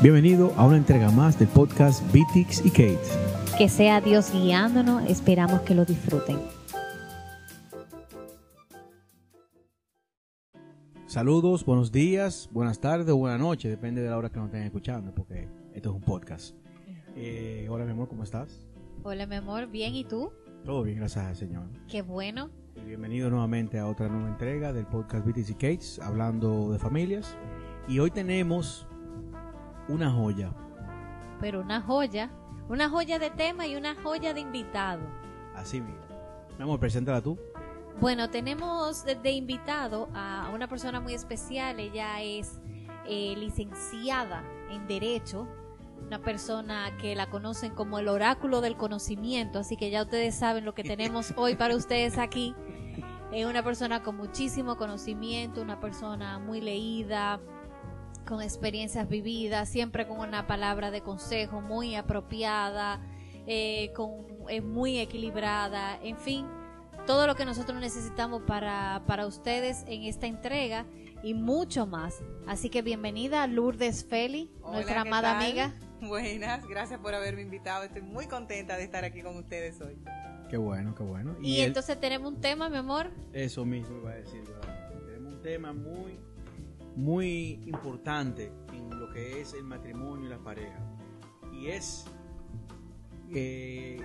Bienvenido a una entrega más del podcast Bitix y Kate. Que sea Dios guiándonos, esperamos que lo disfruten. Saludos, buenos días, buenas tardes o buenas noches, depende de la hora que nos estén escuchando, porque esto es un podcast. Eh, hola, mi amor, ¿cómo estás? Hola, mi amor, bien, ¿y tú? Todo bien, gracias al Señor. Qué bueno. Y bienvenido nuevamente a otra nueva entrega del podcast Bitix y Kates, hablando de familias. Y hoy tenemos una joya. Pero una joya, una joya de tema y una joya de invitado. Así mismo. Mi amor, preséntala tú. Bueno, tenemos de invitado a una persona muy especial. Ella es eh, licenciada en Derecho, una persona que la conocen como el oráculo del conocimiento, así que ya ustedes saben lo que tenemos hoy para ustedes aquí. Es una persona con muchísimo conocimiento, una persona muy leída, con experiencias vividas, siempre con una palabra de consejo muy apropiada, eh, con, es muy equilibrada, en fin, todo lo que nosotros necesitamos para, para ustedes en esta entrega y mucho más. Así que bienvenida Lourdes Feli, nuestra amada amiga. Buenas, gracias por haberme invitado. Estoy muy contenta de estar aquí con ustedes hoy. Qué bueno, qué bueno. Y, entonces tenemos un tema, mi amor. Eso mismo iba a decir. Tenemos un tema muy muy importante en lo que es el matrimonio y la pareja. Y es, eh,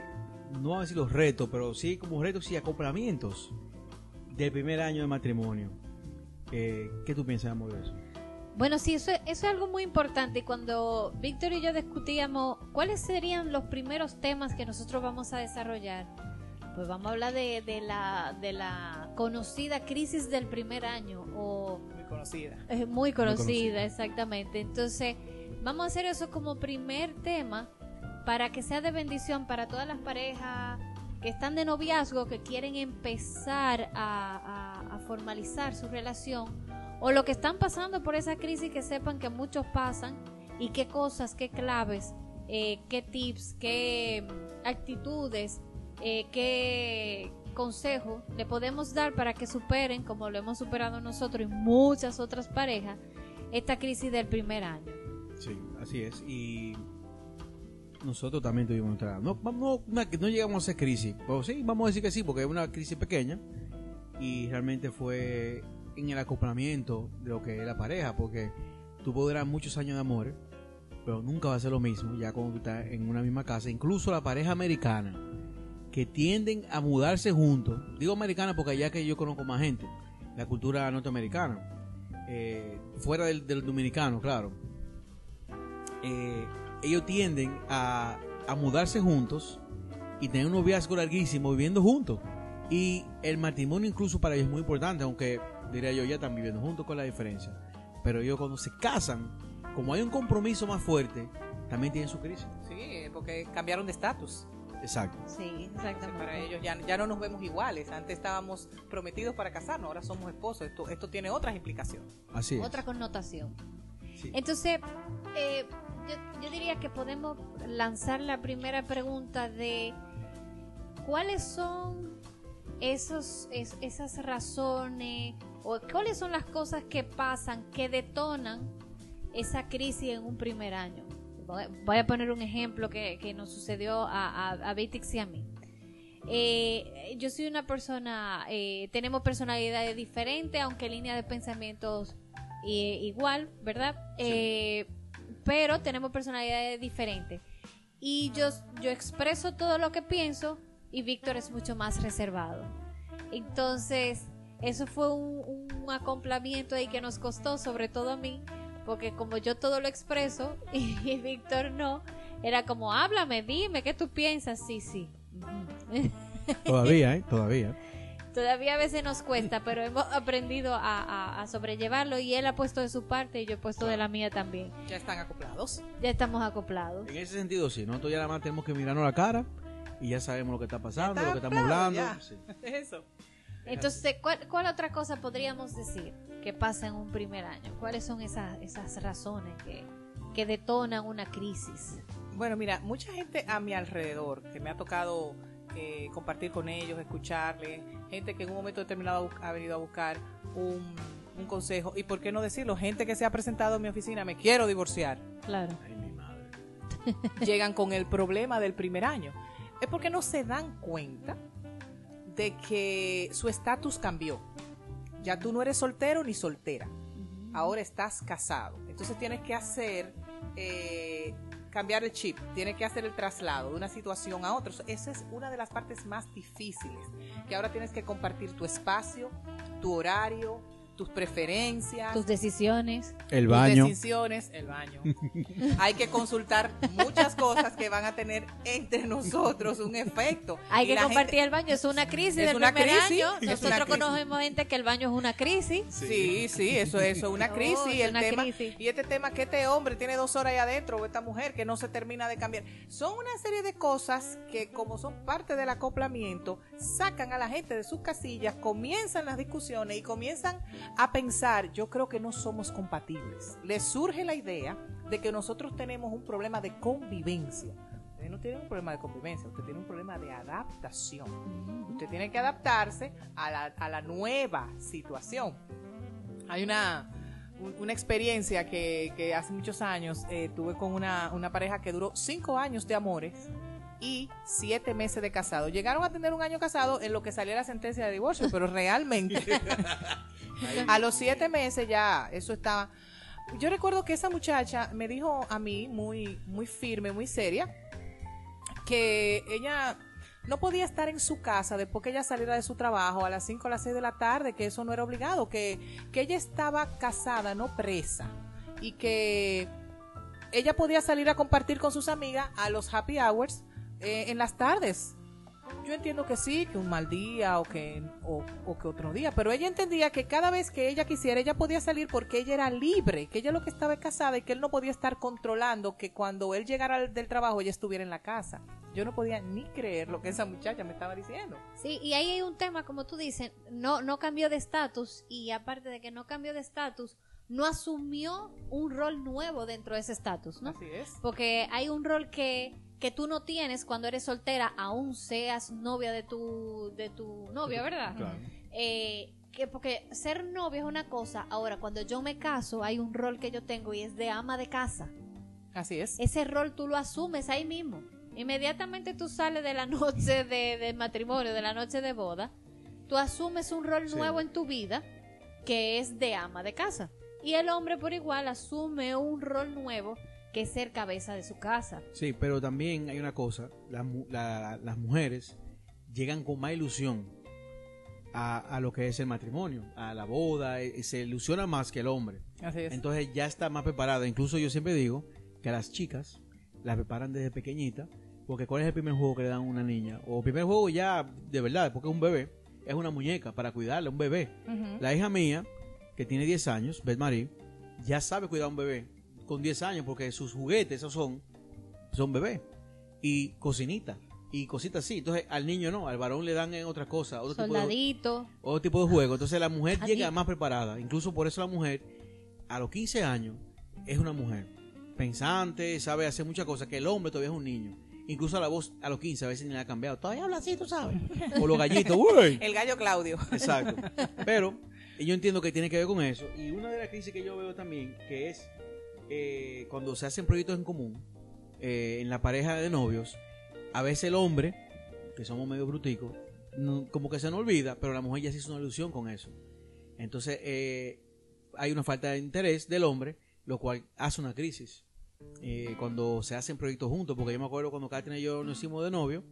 no voy a decir los retos, pero sí como retos y acoplamientos del primer año de matrimonio. Eh, ¿Qué tú piensas, amor, de eso? Bueno, sí, eso, eso es algo muy importante. Cuando Víctor y yo discutíamos cuáles serían los primeros temas que nosotros vamos a desarrollar, pues vamos a hablar de, de, la, de la conocida crisis del primer año o conocida. Es muy conocida, exactamente. Entonces, vamos a hacer eso como primer tema para que sea de bendición para todas las parejas que están de noviazgo, que quieren empezar a, formalizar su relación, o lo que están pasando por esa crisis, que sepan que muchos pasan y qué cosas, qué claves, eh, qué tips, qué actitudes, eh, qué consejo le podemos dar para que superen, como lo hemos superado nosotros y muchas otras parejas, esta crisis del primer año. Sí, así es. Y nosotros también tuvimos otra. No, no, no, llegamos a hacer crisis. Pero sí, vamos a decir que sí, porque es una crisis pequeña. Y realmente fue en el acoplamiento de lo que es la pareja, porque tú podrás muchos años de amor, pero nunca va a ser lo mismo ya cuando tú estás en una misma casa. Incluso la pareja americana que tienden a mudarse juntos. Digo americana porque allá que yo conozco más gente, la cultura norteamericana, eh, fuera del, dominicano, claro. Eh, ellos tienden a, mudarse juntos y tener un noviazgo larguísimo viviendo juntos. Y el matrimonio incluso para ellos es muy importante, aunque diría yo ya están viviendo juntos con la diferencia. Pero ellos cuando se casan, como hay un compromiso más fuerte, también tienen su crisis. Sí, porque cambiaron de estatus. Exacto. Sí, exactamente. para ellos ya, ya no nos vemos iguales. Antes estábamos prometidos para casarnos, ahora somos esposos. Esto, esto tiene otras implicaciones. Así es. Otra connotación. Entonces, eh, yo, diría que podemos lanzar la primera pregunta de cuáles son esos, esas razones o cuáles son las cosas que pasan que detonan esa crisis en un primer año voy a poner un ejemplo que, que nos sucedió a, a, y a mí. Eh, yo soy una persona, eh, tenemos personalidades diferentes, aunque línea de pensamientos eh, igual, ¿verdad? pero tenemos personalidades diferentes. Y yo, yo expreso todo lo que pienso y Víctor es mucho más reservado. Entonces, eso fue un, un acoplamiento ahí que nos costó, sobre todo a mí, porque como yo todo lo expreso y, Víctor no, era como, háblame, dime, ¿qué tú piensas? Sí, sí. Todavía, ¿eh? Todavía. Todavía a veces nos cuesta, pero hemos aprendido a, sobrellevarlo y él ha puesto de su parte y yo he puesto de la mía también. ¿Ya están acoplados? Ya estamos acoplados. En ese sentido, sí, nosotros ya nada más tenemos que mirarnos la cara y ya sabemos lo que está pasando, lo que estamos hablando. Eso. Entonces, ¿cuál, ¿cuál, otra cosa podríamos decir que pasa en un primer año? ¿Cuáles son esas, esas razones que, que detonan una crisis? Bueno, mira, mucha gente a mi alrededor que me ha tocado eh, compartir con ellos, escucharles, gente que en un momento determinado ha venido a buscar un, un, consejo, y por qué no decirlo, gente que se ha presentado en mi oficina, me quiero divorciar. Claro. Ay, mi madre. llegan con el problema del primer año. Es porque no se dan cuenta de que su estatus cambió. Ya tú no eres soltero ni soltera. Ahora estás casado. Entonces tienes que hacer, eh, cambiar el chip. Tienes que hacer el traslado de una situación a otra. Esa es una de las partes más difíciles. Que ahora tienes que compartir tu espacio, tu horario, tus preferencias, tus decisiones, el baño, tus decisiones, el baño. Hay que consultar muchas cosas que van a tener entre nosotros un efecto. Hay que compartir el baño, es una crisis es del una primer crisis, año. Nosotros conocemos gente que el baño es una crisis. Sí, sí, eso, eso es una crisis. y, el tema, y este tema que este hombre tiene dos horas ahí adentro, o esta mujer que no se termina de cambiar. Son una serie de cosas que como son parte del acoplamiento, sacan a la gente de sus casillas, comienzan las discusiones y comienzan a pensar, yo creo que no somos compatibles. Les surge la idea de que nosotros tenemos un problema de convivencia. Usted no tiene un problema de convivencia, usted tiene un problema de adaptación. Usted tiene que adaptarse a la, a la nueva situación. Hay una, una experiencia que, que, hace muchos años eh, tuve con una, una pareja que duró cinco años de amores y siete meses de casado. Llegaron a tener un año casado en lo que salió la sentencia de divorcio, pero realmente a los siete meses ya eso estaba. Yo recuerdo que esa muchacha me dijo a mí, muy, muy firme, muy seria, que ella no podía estar en su casa después que ella saliera de su trabajo a las 5 o las 6 de la tarde, que eso no era obligado, que, que ella estaba casada, no presa, y que ella podía salir a compartir con sus amigas a los happy hours eh, en las tardes. Yo entiendo que sí, que un mal día o que, o, que otro día, pero ella entendía que cada vez que ella quisiera, ella podía salir porque ella era libre, que ella lo que estaba casada y que él no podía estar controlando que cuando él llegara del trabajo ella estuviera en la casa. Yo no podía ni creer lo que esa muchacha me estaba diciendo. Sí, y ahí hay un tema, como tú dices, no, no cambió de estatus y aparte de que no cambió de estatus, no asumió un rol nuevo dentro de ese estatus, ¿no? Así es. Porque hay un rol que que tú no tienes cuando eres soltera, aún seas novia de tu, de tu novia, ¿verdad? Claro. Eh, que porque ser novia es una cosa, ahora cuando yo me caso hay un rol que yo tengo y es de ama de casa. Así es. Ese rol tú lo asumes ahí mismo. Inmediatamente tú sales de la noche de, matrimonio, de la noche de boda, tú asumes un rol nuevo en tu vida que es de ama de casa. Y el hombre por igual asume un rol nuevo que ser cabeza de su casa. Sí, pero también hay una cosa, las mujeres llegan con más ilusión a, lo que es el matrimonio, a la boda, eh, se ilusiona más que el hombre. Así es. Entonces ya está más preparada. Incluso yo siempre digo que a las chicas las preparan desde pequeñita, porque ¿cuál es el primer juego que le dan a una niña? O el primer juego ya, de verdad, porque es un bebé, es una muñeca para cuidarle, un bebé. La hija mía, que tiene 10 años, Beth Marie, ya sabe cuidar a un bebé con 10 años porque sus juguetes esos son, son bebés. Y cocinita. Y cositas así. Entonces al niño no, al varón le dan en otra cosa. Otro Soldadito. Tipo de, otro tipo de juego. Entonces la mujer llega más preparada. Incluso por eso la mujer a los 15 años es una mujer. Pensante, sabe hacer muchas cosas. Que el hombre todavía es un niño. Incluso la voz a los 15 a veces ni la ha cambiado. Todavía habla así, tú sabes. O los gallitos, El gallo Claudio. Exacto. Pero yo entiendo que tiene que ver con eso. Y una de las crisis que yo veo también, que es eh, cuando se hacen proyectos en común, eh, en la pareja de novios, a veces el hombre, que somos medio bruticos, como que se nos olvida, pero la mujer ya se hizo una ilusión con eso. Entonces, eh, hay una falta de interés del hombre, lo cual hace una crisis. cuando se hacen proyectos juntos, porque yo me acuerdo cuando Katrin y yo nos hicimos de novio,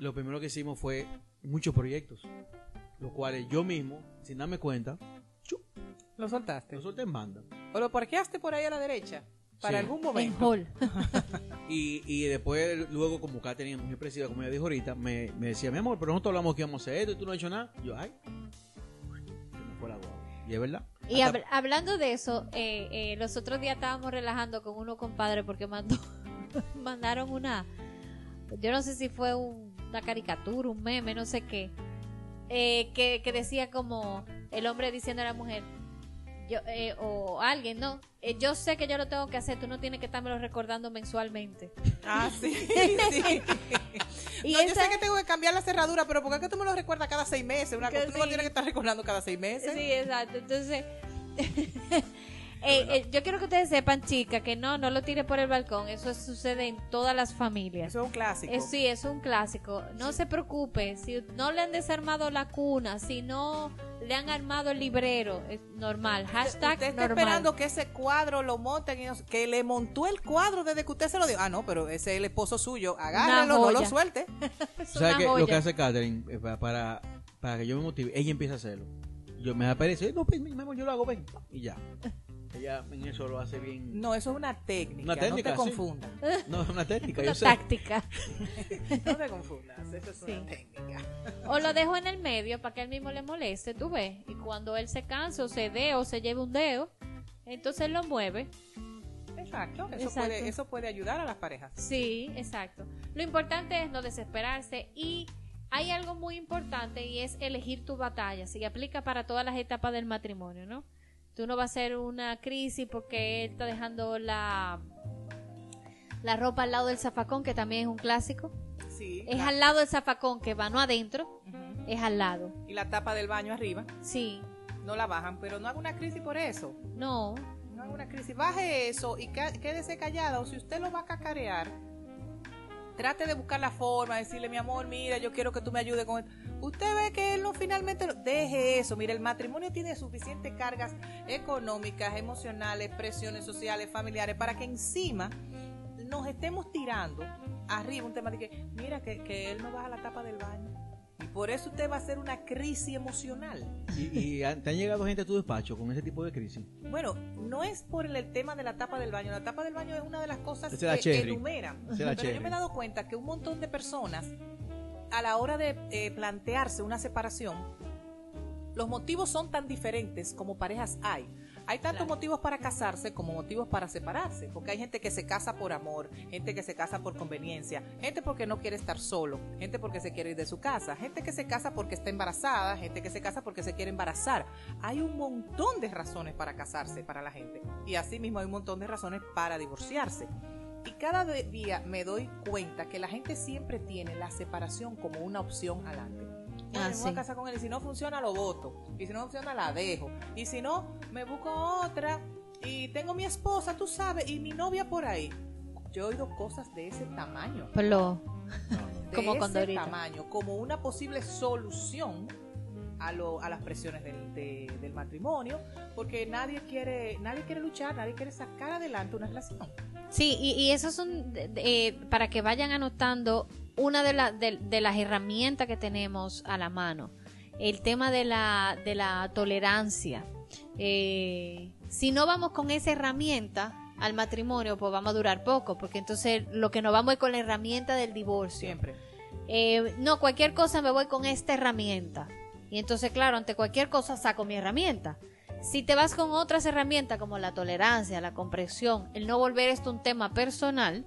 lo primero que hicimos fue muchos proyectos, los cuales yo mismo, sin darme cuenta, lo soltaste. Lo solté en banda. ¿O lo parqueaste por ahí a la derecha? Para algún momento. y, y después, luego, como Kat tenía muy expresiva, como ella dijo ahorita, me, me, decía, mi amor, pero nosotros hablamos que íbamos a hacer esto y tú no has hecho nada. yo, ay, me fue la Y es verdad. Y hablando de eso, eh, eh, los otros días estábamos relajando con unos compadres porque mandó, mandaron una, yo no sé si fue una caricatura, un meme, no sé qué, eh, que, que decía como el hombre diciendo a la mujer, yo, eh, o alguien, ¿no? Eh, yo sé que yo lo tengo que hacer, tú no tienes que estármelo recordando mensualmente. Ah, sí. sí. y no, yo sé que tengo que cambiar la cerradura, pero ¿por qué tú me lo recuerdas cada seis meses? Una cosa, tú no tienes que estar recordando cada seis meses. Sí, exacto. Entonces, Eh, eh, yo quiero que ustedes sepan, chicas, que no, no lo tire por el balcón. Eso sucede en todas las familias. Eso es un clásico. Eh, sí, es un clásico. No se preocupe, si no le han desarmado la cuna, si no le han armado el librero, es normal. Hashtag usted está esperando que ese cuadro lo monten, que le montó el cuadro desde que usted se lo dio. Ah, no, pero ese es el esposo suyo. Agárralo, no lo suelte. ¿Sabes lo que hace Catherine para, para, que yo me motive? Ella empieza a hacerlo. Yo me aparece, no, pues, yo lo hago, ven, y ya. Ella en eso lo hace bien. No, eso es una técnica. Una técnica no te confundas. No, es una técnica. una táctica. no te confundas. Eso es una técnica. O lo dejo en el medio para que él mismo le moleste, tú ves. Y cuando él se canse o se dé o se lleve un dedo, entonces lo mueve. Exacto. Eso, Puede, eso puede ayudar a las parejas. Sí, exacto. Lo importante es no desesperarse y hay algo muy importante y es elegir tu batalla. Y aplica para todas las etapas del matrimonio, ¿no? Tú no vas a ser una crisis porque él está dejando la, la ropa al lado del zafacón, que también es un clásico. Sí, es al lado del zafacón, que va no adentro, es al lado. Y la tapa del baño arriba. Sí. No la bajan, pero no haga una crisis por eso. No. No haga una crisis. Baje eso y quédese callada. O si usted lo va a cacarear, trate de buscar la forma, decirle, mi amor, mira, yo quiero que tú me ayudes con esto usted ve que él no finalmente deje eso. Mire, el matrimonio tiene suficientes cargas económicas, emocionales, presiones sociales, familiares, para que encima nos estemos tirando arriba un tema de que, mira, que, que él no baja la tapa del baño. Y por eso usted va a hacer una crisis emocional. ¿Y, te han llegado gente a tu despacho con ese tipo de crisis? Bueno, no es por el, tema de la tapa del baño. La tapa del baño es una de las cosas que enumeran. Pero yo me he dado cuenta que un montón de personas a la hora de eh, plantearse una separación, los motivos son tan diferentes como parejas hay. Hay tantos motivos para casarse como motivos para separarse, porque hay gente que se casa por amor, gente que se casa por conveniencia, gente porque no quiere estar solo, gente porque se quiere ir de su casa, gente que se casa porque está embarazada, gente que se casa porque se quiere embarazar. Hay un montón de razones para casarse para la gente y asimismo hay un montón de razones para divorciarse. Y cada día me doy cuenta que la gente siempre tiene la separación como una opción adelante. Ah, me voy a casar con él y si no funciona lo voto. Y si no funciona la dejo. Y si no, me busco otra y tengo mi esposa, tú sabes, y mi novia por ahí. Yo he oído cosas de ese tamaño. Pero, de como ese tamaño, como una posible solución a, lo, a las presiones del, del matrimonio, porque nadie quiere, nadie quiere luchar, nadie quiere sacar adelante una relación. Sí, y, y esos son eh, para que vayan anotando una de, de, de, las herramientas que tenemos a la mano. El tema de la, de la tolerancia. Eh, si no vamos con esa herramienta al matrimonio, pues vamos a durar poco, porque entonces lo que nos vamos es con la herramienta del divorcio. Siempre. Eh, no, cualquier cosa me voy con esta herramienta. Y entonces, claro, ante cualquier cosa saco mi herramienta. Si te vas con otras herramientas como la tolerancia, la comprensión, el no volver esto un tema personal,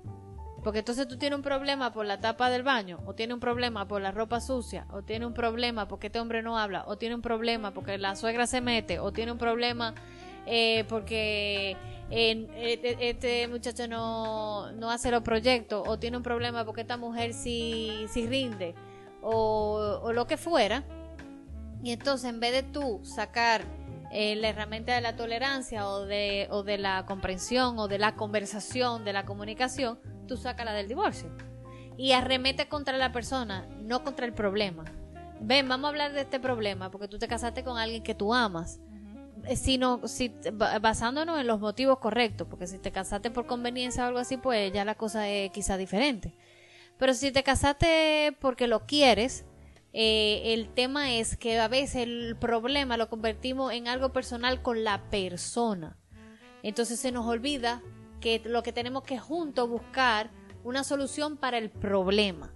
porque entonces tú tienes un problema por la tapa del baño, o tienes un problema por la ropa sucia, o tienes un problema porque este hombre no habla, o tiene un problema porque la suegra se mete, o tiene un problema eh, porque este, este, muchacho no, no, hace los proyectos, o tiene un problema porque esta mujer sí, sí rinde, o, o lo que fuera. Y entonces en vez de tú sacar eh, la herramienta de la tolerancia o de, o de la comprensión o de la conversación, de la comunicación, tú sacas la del divorcio. Y arremete contra la persona, no contra el problema. Ven, vamos a hablar de este problema, porque tú te casaste con alguien que tú amas. Eh, sino si, basándonos en los motivos correctos, porque si te casaste por conveniencia o algo así, pues ya la cosa es quizá diferente. Pero si te casaste porque lo quieres, eh, el tema es que a veces el problema lo convertimos en algo personal con la persona. Entonces se nos olvida que lo que tenemos que juntos buscar una solución para el problema.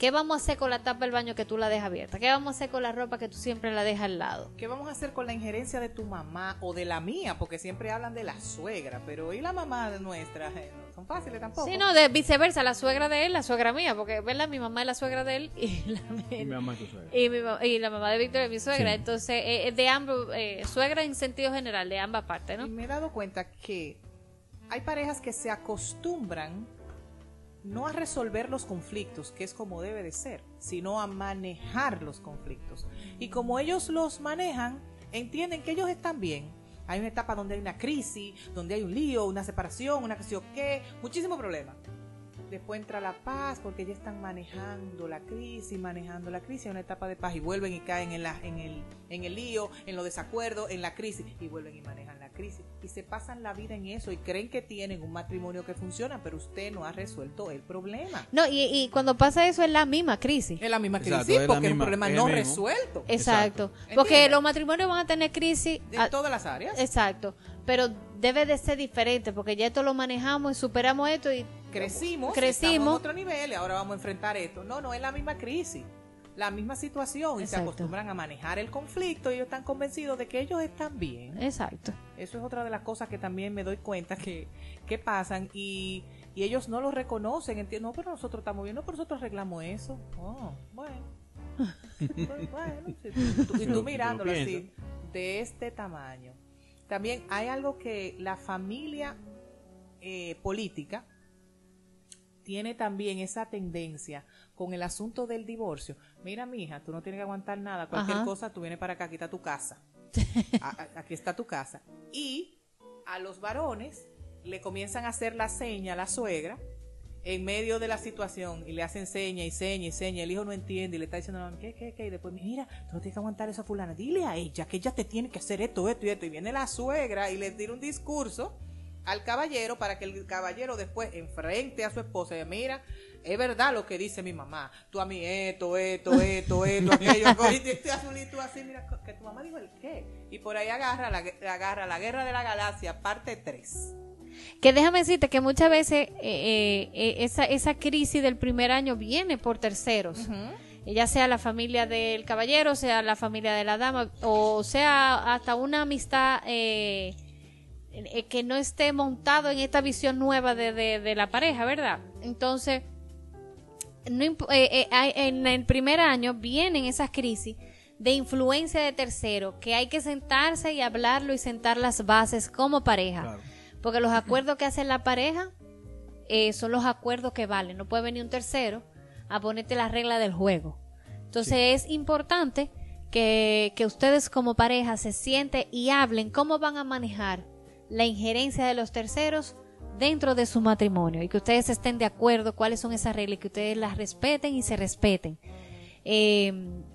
¿Qué vamos a hacer con la tapa del baño que tú la dejas abierta? ¿Qué vamos a hacer con la ropa que tú siempre la dejas al lado? ¿Qué vamos a hacer con la injerencia de tu mamá o de la mía? Porque siempre hablan de la suegra, pero ¿y la mamá de nuestra? Eh, no son fáciles tampoco. Sí, no, de viceversa, la suegra de él, la suegra mía, porque, ¿verdad? Mi mamá es la suegra de él y la, mi mamá es tu suegra. Y, la mamá de Víctor es mi suegra. Entonces, eh, de ambos, eh, suegra en sentido general, de ambas partes, ¿no? Y me he dado cuenta que hay parejas que se acostumbran no a resolver los conflictos, que es como debe de ser, sino a manejar los conflictos. Y como ellos los manejan, entienden que ellos están bien. Hay una etapa donde hay una crisis, donde hay un lío, una separación, una cuestión qué, muchísimo problema. Después entra la paz porque ya están manejando la crisis, manejando la crisis, hay una etapa de paz y vuelven y caen en, la, en, el, en el lío, en los desacuerdos, en la crisis y vuelven y manejan la crisis. Y se pasan la vida en eso y creen que tienen un matrimonio que funciona, pero usted no ha resuelto el problema. No, y, cuando pasa eso es la misma crisis. Es la misma crisis porque es, un problema no resuelto. Exacto. Porque los matrimonios van a tener crisis. En todas las áreas. Exacto. Pero debe de ser diferente porque ya esto lo manejamos y superamos esto y crecimos, crecimos en otro nivel y ahora vamos a enfrentar esto. No, no es la misma crisis, la misma situación y se acostumbran a manejar el conflicto y ellos están convencidos de que ellos están bien. Exacto. Eso es otra de las cosas que también me doy cuenta que, que pasan y, y ellos no lo reconocen. Entiendo, no, pero nosotros estamos bien, no, pero nosotros arreglamos eso. Oh, bueno. bueno, y tú mirándolo así, de este tamaño. También hay algo que la familia eh, política tiene también esa tendencia con el asunto del divorcio. Mira, mija, tú no tienes que aguantar nada. Cualquier cosa, tú vienes para acá, aquí está tu casa. aquí está tu casa. Y a los varones le comienzan a hacer la seña a la suegra en medio de la situación y le hacen seña y seña y seña. El hijo no entiende y le está diciendo, ¿qué, qué, qué? Y después, mira, tú no tienes que aguantar esa fulana. Dile a ella que ella te tiene que hacer esto, esto y esto. Y viene la suegra y le tira un discurso al caballero para que el caballero después enfrente a su esposa y mira, es verdad lo que dice mi mamá, tú a mí esto, esto, esto, esto, aquello, y este azulito así, mira, que tu mamá dijo el qué. Y por ahí agarra la, agarra la guerra de la galaxia, parte 3. Que déjame decirte que muchas veces eh, eh, eh, esa, esa crisis del primer año viene por terceros. ya sea la familia del caballero, sea la familia de la dama, o sea hasta una amistad eh, eh, que no esté montado en esta visión nueva de, de, la pareja, ¿verdad? Entonces, no, eh, eh, en el primer año vienen esas crisis de influencia de tercero, que hay que sentarse y hablarlo y sentar las bases como pareja. Porque los acuerdos que hace la pareja son los acuerdos que valen. No puede venir un tercero a ponerte la regla del juego. Entonces es importante que, que ustedes como pareja se sienten y hablen cómo van a manejar la injerencia de los terceros dentro de su matrimonio y que ustedes estén de acuerdo cuáles son esas reglas que ustedes las respeten y se respeten. Eh,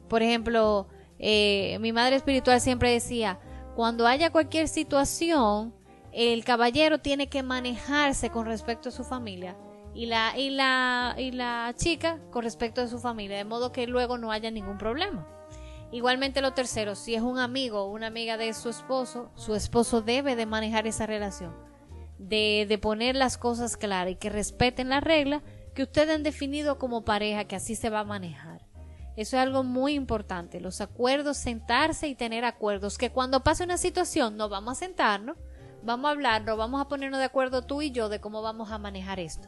por ejemplo, eh, mi madre espiritual siempre decía, cuando haya cualquier situación, el caballero tiene que manejarse con respecto a su familia y la, y la, y la chica con respecto a su familia, de modo que luego no haya ningún problema. Igualmente lo tercero, si es un amigo o una amiga de su esposo, su esposo debe de manejar esa relación, de, de poner las cosas claras y que respeten la regla que ustedes han definido como pareja, que así se va a manejar. Eso es algo muy importante, los acuerdos, sentarse y tener acuerdos, que cuando pase una situación no vamos a sentarnos, vamos a hablarlo, vamos a ponernos de acuerdo tú y yo de cómo vamos a manejar esto.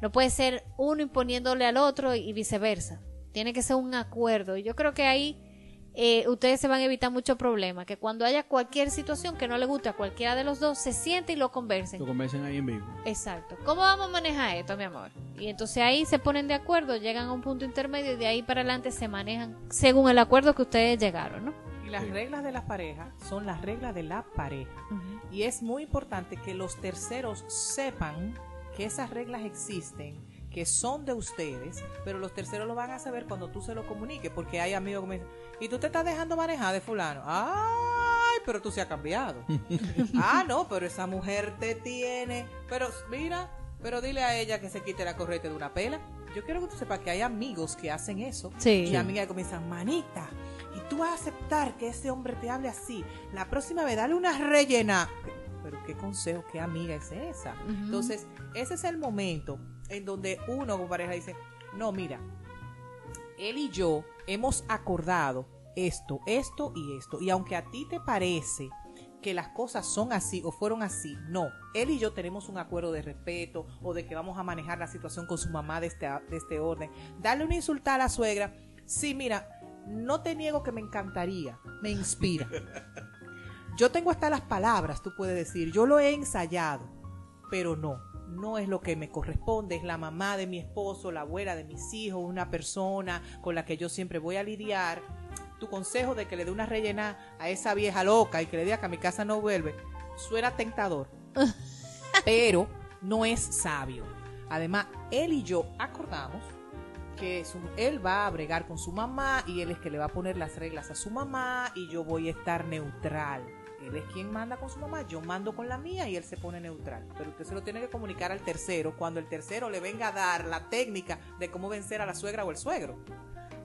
No puede ser uno imponiéndole al otro y viceversa. Tiene que ser un acuerdo. Y yo creo que ahí eh, ustedes se van a evitar muchos problemas. Que cuando haya cualquier situación que no le guste a cualquiera de los dos, se siente y lo conversen. Lo conversen ahí en vivo. Exacto. ¿Cómo vamos a manejar esto, mi amor? Y entonces ahí se ponen de acuerdo, llegan a un punto intermedio y de ahí para adelante se manejan según el acuerdo que ustedes llegaron, ¿no? Y las reglas de las parejas son las reglas de la pareja. Y es muy importante que los terceros sepan que esas reglas existen que son de ustedes, pero los terceros lo van a saber cuando tú se lo comuniques, porque hay amigos que me dicen, y tú te estás dejando manejar de fulano. Ay, pero tú se has cambiado. ah, no, pero esa mujer te tiene. Pero mira, pero dile a ella que se quite la corriente de una pela. Yo quiero que tú sepas que hay amigos que hacen eso. Sí. Y amigas que comienzan, manita, y tú vas a aceptar que ese hombre te hable así. La próxima vez, dale una rellena. Pero qué consejo, qué amiga es esa. Entonces, ese es el momento en donde uno como pareja dice, no, mira, él y yo hemos acordado esto, esto y esto. Y aunque a ti te parece que las cosas son así o fueron así, no. Él y yo tenemos un acuerdo de respeto o de que vamos a manejar la situación con su mamá de este, de este orden. Darle una insulta a la suegra. Sí, mira, no te niego que me encantaría, me inspira. Yo tengo hasta las palabras, tú puedes decir, yo lo he ensayado, pero no no es lo que me corresponde, es la mamá de mi esposo, la abuela de mis hijos, una persona con la que yo siempre voy a lidiar. tu consejo de que le dé una rellena a esa vieja loca y que le diga que a mi casa no vuelve, suena tentador, pero no es sabio. Además, él y yo acordamos que él va a bregar con su mamá y él es que le va a poner las reglas a su mamá y yo voy a estar neutral. Él es quien manda con su mamá, yo mando con la mía y él se pone neutral. Pero usted se lo tiene que comunicar al tercero cuando el tercero le venga a dar la técnica de cómo vencer a la suegra o el suegro.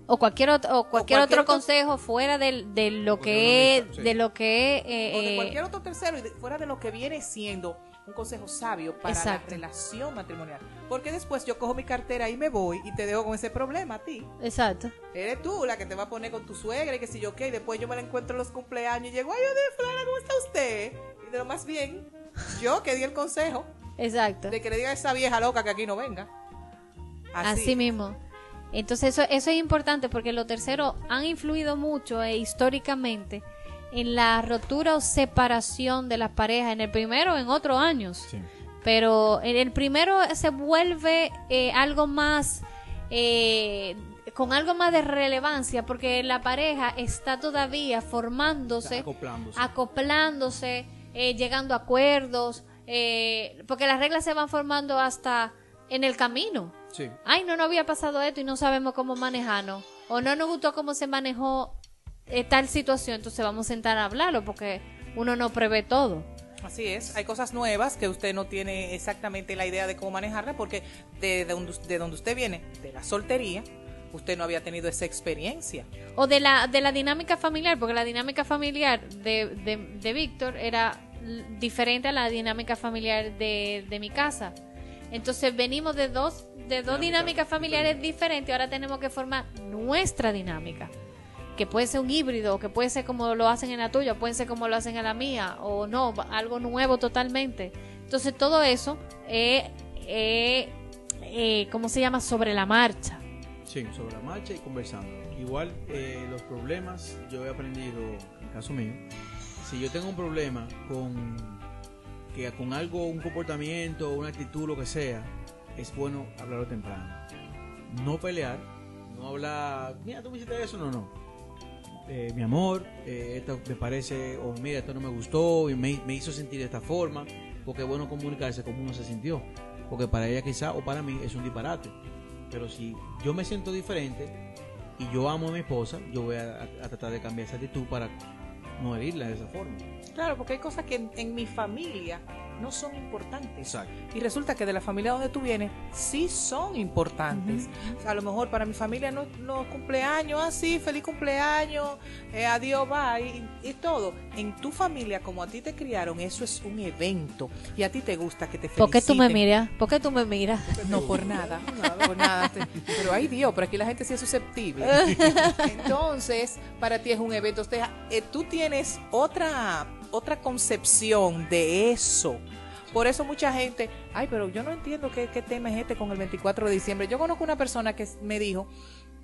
O cualquier otro, o cualquier, otro, consejo fuera de, de lo que es, de lo que o de eh, cualquier otro tercero y fuera de lo que viene siendo un consejo sabio para la relación matrimonial. Porque después yo cojo mi cartera y me voy y te dejo con ese problema a ti. Exacto. Eres tú la que te va a poner con tu suegra y que si yo qué, y después yo me la encuentro en los cumpleaños y llego, ay, de fulana, ¿cómo está usted? Y de lo más bien, yo que di el consejo. Exacto. De que le diga a esa vieja loca que aquí no venga. Así, mismo. Entonces eso, eso es importante porque los terceros han influido mucho e históricamente en la rotura o separación de las parejas, en el primero o en otros años. Pero en el primero se vuelve eh, algo más, eh, con algo más de relevancia, porque la pareja está todavía formándose, acoplándose, eh, llegando a acuerdos, porque las reglas se van formando hasta en el camino. Ay, no, no había pasado esto y no sabemos cómo manejarnos. O no nos gustó cómo se manejó eh, tal situación, entonces vamos a sentar a hablarlo porque uno no prevé todo. Así es, hay cosas nuevas que usted no tiene exactamente la idea de cómo manejarla porque de, donde, de donde usted viene, de la soltería, usted no había tenido esa experiencia. O de la, de la dinámica familiar, porque la dinámica familiar de, de, de Víctor era diferente a la dinámica familiar de, de mi casa. Entonces venimos de dos, de dos dinámicas familiares diferentes, ahora tenemos que formar nuestra dinámica que puede ser un híbrido, que puede ser como lo hacen en la tuya, puede ser como lo hacen en la mía, o no, algo nuevo totalmente. Entonces todo eso es, eh, ¿cómo se llama? Sobre la marcha. Sí, sobre la marcha y conversando. Igual eh, los problemas, yo he aprendido, en caso mío, si yo tengo un problema con, que, con algo, un comportamiento, una actitud, lo que sea, es bueno hablarlo temprano. No pelear, no hablar, mira, tú me hiciste eso, no, no eh, mi amor, eh, esto me parece, o mira, esto no me gustó y me, hizo sentir de esta forma, porque es bueno comunicarse como uno se sintió, porque para ella quizá o para mí es un disparate, pero si yo me siento diferente y yo amo a mi esposa, yo voy a, tratar de cambiar esa actitud para no herirla de esa forma. Claro, porque hay cosas que en mi familia no son importantes. Y resulta que de la familia donde tú vienes sí son importantes. a lo mejor para mi familia no, no cumpleaños, así, ah, feliz cumpleaños, eh, adiós, bye, y, todo. En tu familia, como a ti te criaron, eso es un evento y a ti te gusta que te feliciten. ¿Por qué tú me miras? ¿Por qué tú me miras? No, por nada, por nada. Pero ay Dios, pero aquí la gente sí es susceptible. Entonces, para ti es un evento. Eh, tú tienes otra otra concepción de eso. Por eso mucha gente, ay, pero yo no entiendo qué, tema es este con el 24 de diciembre. Yo conozco una persona que me dijo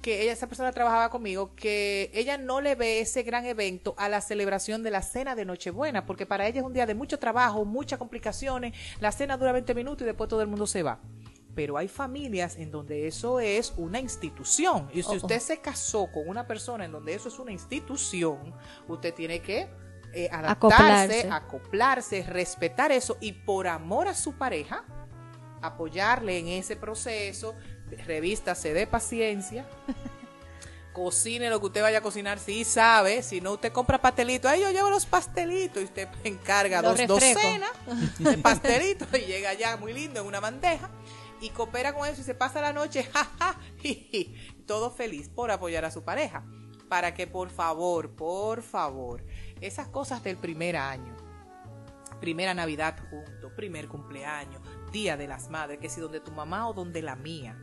que ella, esa persona trabajaba conmigo, que ella no le ve ese gran evento a la celebración de la cena de Nochebuena, porque para ella es un día de mucho trabajo, muchas complicaciones, la cena dura 20 minutos y después todo el mundo se va. Pero hay familias en donde eso es una institución. Y si usted se casó con una persona en donde eso es una institución, usted tiene que eh, adaptarse, acoplarse. respetar eso y por amor a su pareja, apoyarle en ese proceso, revístase de paciencia. cocine lo que usted vaya a cocinar, si sabe, si no usted compra pastelitos, ahí yo llevo los pastelitos y usted encarga dos docenas de pastelitos y llega ya muy lindo en una bandeja y coopera con eso y se pasa la noche, jaja, todo feliz por apoyar a su pareja. Para que por favor, por favor, esas cosas del primer año, primera Navidad juntos, primer cumpleaños, Día de las Madres, que si donde tu mamá o donde la mía,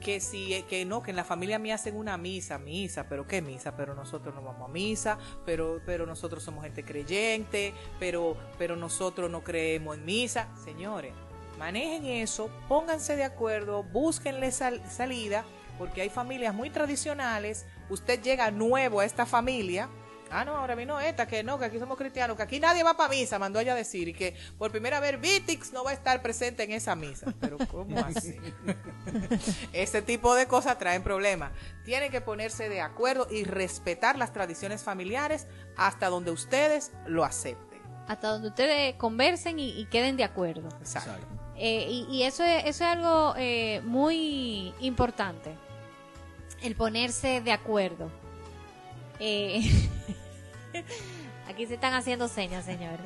que si eh, que no, que en la familia mía hacen una misa, misa, pero qué misa, pero nosotros no vamos a misa, pero pero nosotros somos gente creyente, pero pero nosotros no creemos en misa, señores, manejen eso, pónganse de acuerdo, búsquenle salida, porque hay familias muy tradicionales, usted llega nuevo a esta familia, Ah, no, ahora vino esta, que no, que aquí somos cristianos, que aquí nadie va para misa, mandó ella a decir, y que por primera vez Vitix no va a estar presente en esa misa. Pero ¿cómo así? Este tipo de cosas traen problemas. Tienen que ponerse de acuerdo y respetar las tradiciones familiares hasta donde ustedes lo acepten. Hasta donde ustedes conversen y, queden de acuerdo. Exacto. Eh, y, eso, es, eso es algo eh, muy importante, el ponerse de acuerdo. Eh, Aquí se están haciendo señas, señor.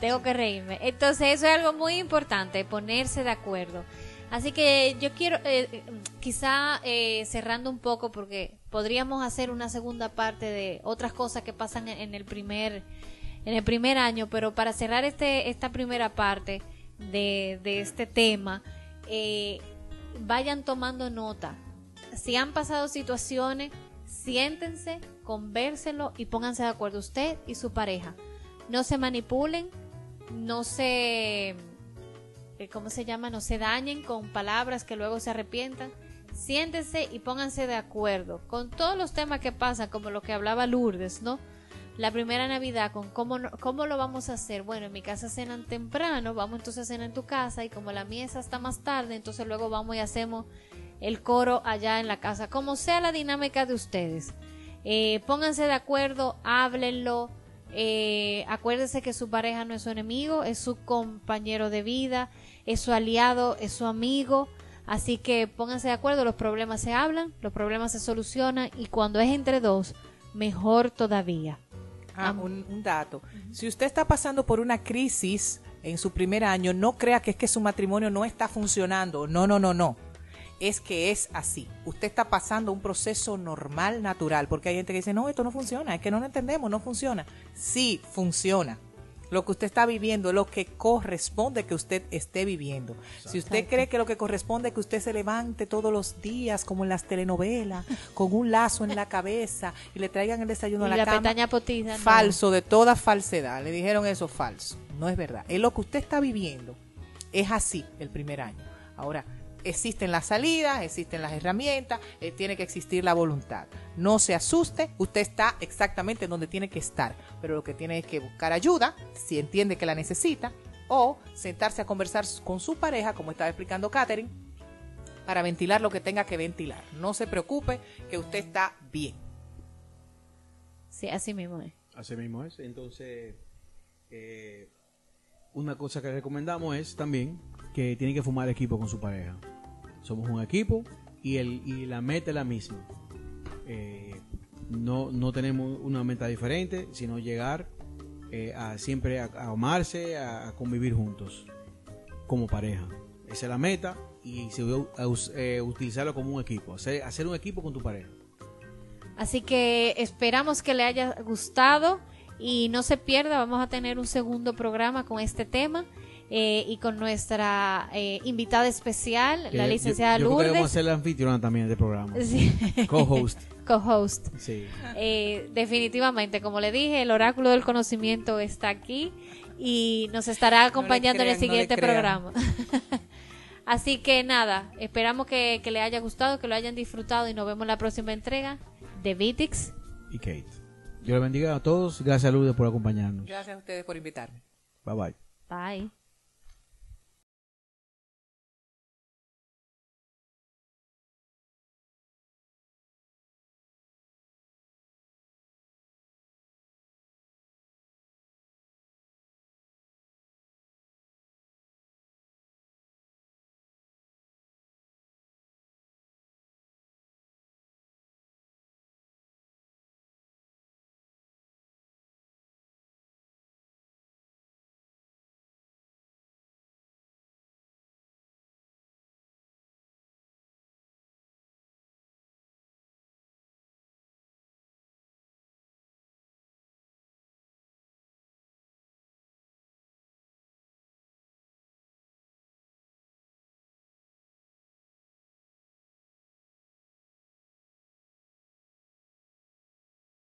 Tengo que reírme. Entonces, eso es algo muy importante, ponerse de acuerdo. Así que yo quiero, eh, eh, quizá eh, cerrando un poco, porque podríamos hacer una segunda parte de otras cosas que pasan en, el primer, en el primer año, pero para cerrar este, esta primera parte de, de este tema, vayan tomando nota. Si han pasado situaciones siéntense, convérselo y pónganse de acuerdo usted y su pareja. No se manipulen, no se, eh, ¿cómo se llama? No se dañen con palabras que luego se arrepientan. Siéntense y pónganse de acuerdo con todos los temas que pasan, como lo que hablaba Lourdes, ¿no? La primera Navidad, con cómo, cómo lo vamos a hacer. Bueno, en mi casa cenan temprano, vamos entonces a cenar en tu casa y como la misa está más tarde, entonces luego vamos y hacemos el coro allá en la casa, como sea la dinámica de ustedes. Eh, pónganse de acuerdo, háblenlo, eh, acuérdense que su pareja no es su enemigo, es su compañero de vida, es su aliado, es su amigo. Así que pónganse de acuerdo, los problemas se hablan, los problemas se solucionan y cuando es entre dos, mejor todavía. Ah, un, un, dato. Si usted está pasando por una crisis en su primer año, no crea que es que su matrimonio no está funcionando. No, no, no, no es que es así. Usted está pasando un proceso normal, natural, porque hay gente que dice, no, esto no funciona, es que no lo entendemos, no funciona. Sí, funciona. Lo que usted está viviendo, lo que corresponde que usted esté viviendo. Si usted cree que lo que corresponde es que usted se levante todos los días, como en las telenovelas, con un lazo en la cabeza y le traigan el desayuno a la, cama, falso, de toda falsedad. Le dijeron eso falso. No es verdad. Es lo que usted está viviendo. Es así el primer año. Ahora, existen las salidas, existen las herramientas, eh, tiene que existir la voluntad. No se asuste, usted está exactamente donde tiene que estar, pero lo que tiene es que buscar ayuda, si entiende que la necesita, o sentarse a conversar con su pareja, como estaba explicando Katherine, para ventilar lo que tenga que ventilar. No se preocupe, que usted está bien. Sí, así mismo es. Así mismo es. Entonces, eh, una cosa que recomendamos es también que tiene que fumar equipo con su pareja. Somos un equipo y, el, y la meta es la misma. Eh, no, no tenemos una meta diferente, sino llegar eh, a siempre a, amarse, a, convivir juntos como pareja. Esa es la meta y se, eh, utilizarlo como un equipo, hacer, hacer un equipo con tu pareja. Así que esperamos que le haya gustado y no se pierda, vamos a tener un segundo programa con este tema. Eh, y con nuestra eh, invitada especial, la licenciada yo, Lourdes. Creo ser la anfitriona también del programa. Sí. Co-host. Co-host. Sí. Eh, definitivamente, como le dije, el oráculo del conocimiento está aquí y nos estará acompañando en el siguiente programa. Así que nada, esperamos que, que le haya gustado, que lo hayan disfrutado y nos vemos en la próxima entrega de Vitix y Kate. Dios le bendiga a todos. Gracias, Lourdes, por acompañarnos. Gracias a ustedes por invitarme. Bye bye. Bye.